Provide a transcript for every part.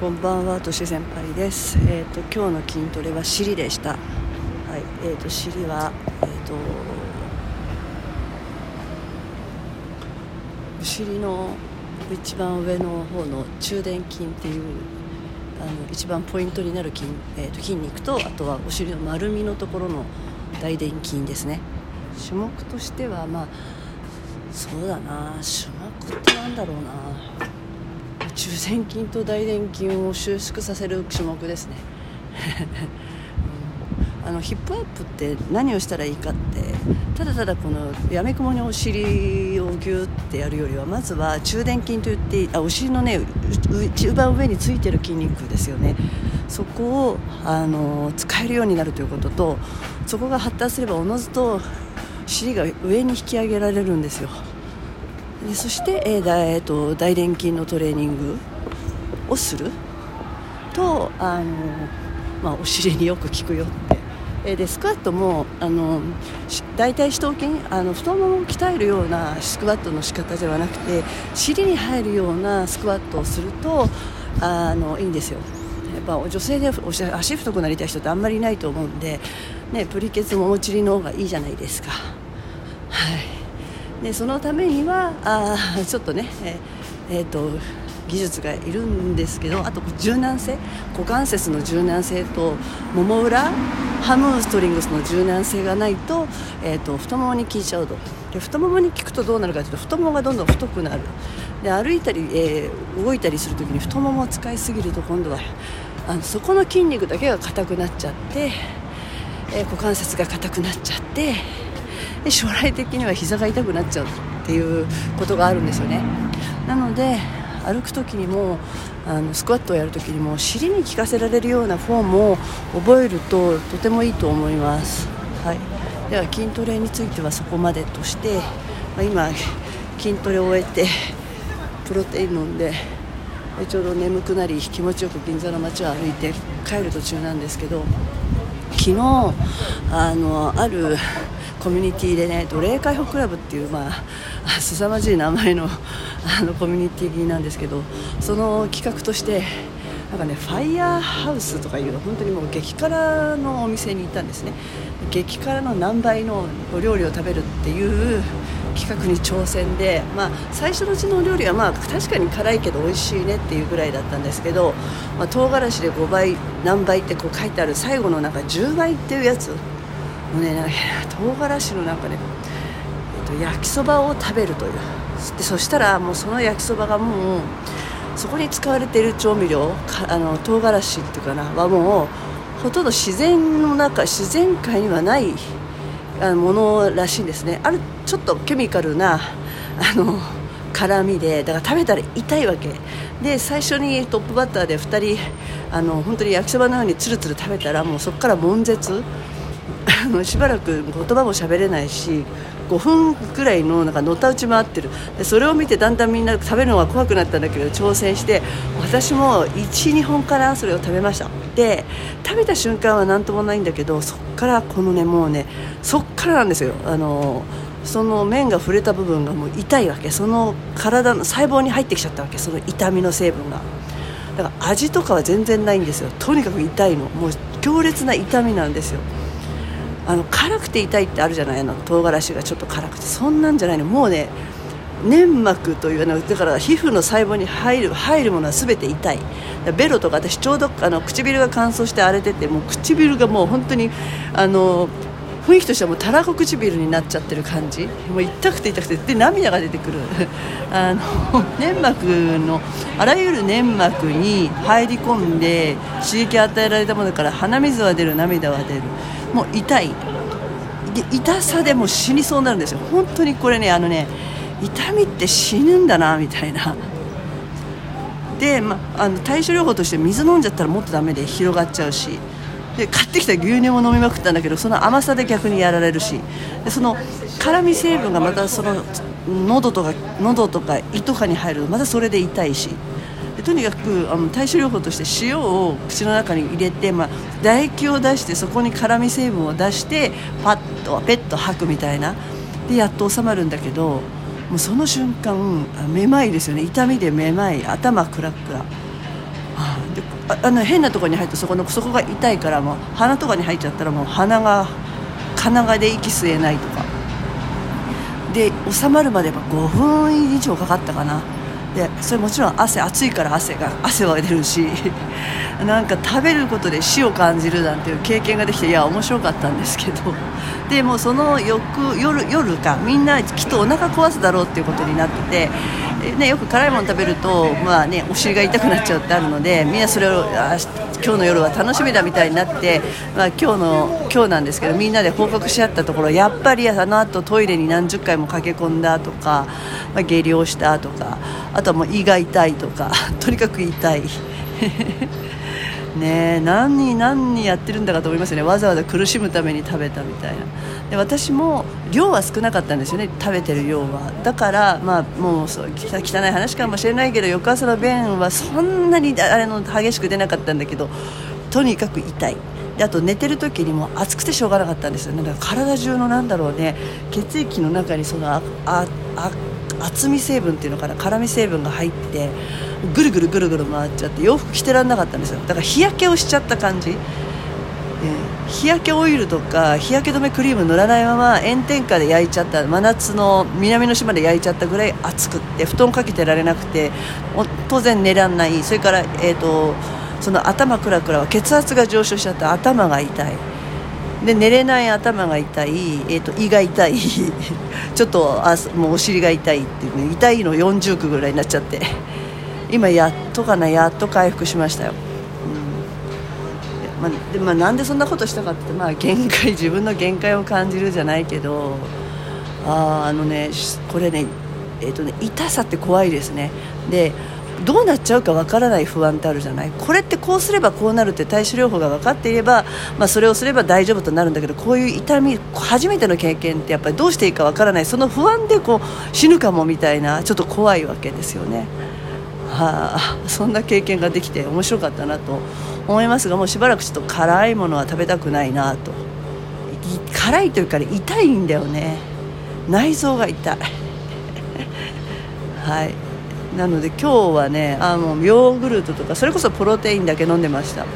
こんばんは、とし先輩です。えっ、と今日の筋トレは尻でした。はい、えっ、と尻はえっ、とお尻の一番上の方の中殿筋っていうあの一番ポイントになる筋,、えー、と筋肉とあとはお尻の丸みのところの大殿筋ですね。種目としてはまあそうだな種目ってなんだろうな。中殿筋と大殿筋を収縮させる種目ですね、あのヒップアップって何をしたらいいかってただただこのやめくもにお尻をギュッてやるよりはまずは中殿筋といってあお尻のね一番上についてる筋肉ですよね。そこをあの使えるようになるということとそこが発達すればおのずと尻が上に引き上げられるんですよ。そして、えーだえーと、大臀筋のトレーニングをする？とあの、まあ、お尻によく効くよって、えー、でスクワットもあの大腿四頭筋あの太ももを鍛えるようなスクワットの仕方ではなくて尻に入るようなスクワットをするとあのいいんですよ。やっぱ女性で足太くなりたい人ってあんまりいないと思うんで、ね、プリケツももちりの方がいいじゃないですか。はい。でそのためにはあちょっとね、えー、えーと技術がいるんですけどあと柔軟性股関節の柔軟性ともも裏ハムストリングスの柔軟性がないと,、えーと、太ももに効いちゃうと。で太ももに効くとどうなるかというと太ももがどんどん太くなる。で歩いたり、えー、動いたりするときに太ももを使いすぎると今度はあのそこの筋肉だけが硬くなっちゃって、えー、股関節が硬くなっちゃってで将来的には膝が痛くなっちゃうっていうことがあるんですよね。なので歩く時にもあのスクワットをやる時にも尻に効かせられるようなフォームを覚えるととてもいいと思います、はい、では筋トレについてはそこまでとして、まあ、今筋トレを終えてプロテイン飲んでちょうど眠くなり気持ちよく銀座の街を歩いて帰る途中なんですけど昨日あのあるコミュニティでね奴隷解放クラブっていうまあ 凄まじい名前の あのコミュニティなんですけどその企画としてなんかねファイヤーハウスとかいう本当にもう激辛のお店に行ったんですね。激辛の何倍のお料理を食べるっていう企画に挑戦で、まあ、最初のうちのお料理はまあ確かに辛いけど美味しいねっていうぐらいだったんですけど、まあ、唐辛子で5倍何倍ってこう書いてある最後のなんか10倍っていうやつもうね唐辛子のなんかね、えっと、焼きそばを食べるという。でそしたらもうその焼きそばがもうそこに使われている調味料あの唐辛子っていうかなはもうほとんど自然の中自然界にはないあのものらしいんですね。あるちょっとケミカルなあの辛みでだから食べたら痛いわけ。で最初にトップバッターで2人あの本当に焼きそばのようにつるつる食べたらもうそこから悶絶。のしばらく言葉も喋れないし5分ぐらいのなんかのたうち回ってる。でそれを見てだんだんみんな食べるのが怖くなったんだけど挑戦して私も12本からそれを食べました。で食べた瞬間は何ともないんだけどそこからこのねもうねそっからなんですよ。あのその麺が触れた部分がもう痛いわけ。その体の細胞に入ってきちゃったわけ。その痛みの成分が。だから味とかは全然ないんですよ。とにかく痛いの。もう強烈な痛みなんですよ。あの辛くて痛いってあるじゃないの唐辛子がちょっと辛くて。そんなんじゃないの。もうね粘膜というのだから皮膚の細胞に入る入るものは全て痛い。ベロとか私ちょうどあの唇が乾燥して荒れててもう唇がもう本当にあの雰囲気としてはもうたらこ唇になっちゃってる感じ。もう痛くて痛くて。で涙が出てくる。あの粘膜のあらゆる粘膜に入り込んで刺激を与えられたものから鼻水は出る涙は出る。もう痛い。で痛さでも死にそうになるんですよ。本当にこれねあのね痛みって死ぬんだなみたいな。で、まあの対処療法として水飲んじゃったらもっとダメで広がっちゃうし。で買ってきた牛乳も飲みまくったんだけどその甘さで逆にやられるしでその辛み成分がまたその喉とか喉とか胃とかに入るとまたそれで痛いし。でとにかくあの対処療法として塩を口の中に入れて、まあ、唾液を出してそこに辛み成分を出してパッとペッと吐くみたいな。でやっと収まるんだけどもうその瞬間めまいですよね。痛みでめまい頭クラクラ。ああの変なところに入ってそこのそこが痛いからもう鼻とかに入っちゃったらもう鼻が金がで息吸えないとか。で収まるまで5分以上かかったかな。でそれもちろん汗暑いから汗が汗は出るし なんか食べることで死を感じるなんていう経験ができていや面白かったんですけど。でもその翌夜夜かみんなきっとお腹壊すだろうっていうことになっててね、よく辛いもの食べると、まあね、お尻が痛くなっちゃうってあるのでみんなそれを今日の夜は楽しみだみたいになって、まあ、今日の今日なんですけどみんなで報告し合ったところやっぱりあのあとトイレに何十回も駆け込んだとか、まあ、下痢をしたとかあとはもう胃が痛いとか とにかく痛い。ね何何やってるんだかと思いますよね。わざわざ苦しむために食べたみたいな。で私も量は少なかったんですよね。食べてる量は。だからまあもうそう汚い話かもしれないけど翌朝の便はそんなにあれの激しく出なかったんだけどとにかく痛い。であと寝てる時にも暑くてしょうがなかったんですよね。だから体中のなんだろうね血液の中にそのああ厚み成分っていうのかな辛み成分が入ってぐるぐるぐるぐる回っちゃって洋服着てらんなかったんですよ。だから日焼けをしちゃった感じ、えー、日焼けオイルとか日焼け止めクリーム塗らないまま炎天下で焼いちゃった真夏の南の島で焼いちゃったぐらい暑くって布団かけてられなくて当然寝らんない。それから、えーと、その頭クラクラは血圧が上昇しちゃって頭が痛い。で寝れない頭が痛い、えーと、胃が痛い。ちょっともうお尻が痛いっていう、ね、痛いの40区ぐらいになっちゃって。今やっとかなやっと回復しましたよ、うん。までまあ、なんでそんなことしたかって、まあ、限界自分の限界を感じるじゃないけどああのねこれね,、えーとね痛さって怖いですね。でどうなっちゃうかわからない不安ってあるじゃない？これってこうすればこうなるって対処療法が分かっていれば、まあ、それをすれば大丈夫となるんだけどこういう痛み初めての経験ってやっぱりどうしていいかわからない。その不安でこう死ぬかもみたいなちょっと怖いわけですよね。はあ、そんな経験ができて面白かったなと思いますがもうしばらくちょっと辛いものは食べたくないなと。辛いというか痛いんだよね。内臓が痛い。はい。なので今日はねあのヨーグルトとかそれこそプロテインだけ飲んでました。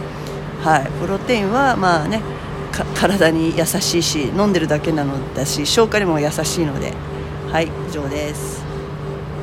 はい。プロテインはまあね体に優しいし飲んでるだけなのだし消化にも優しいので。はい以上です。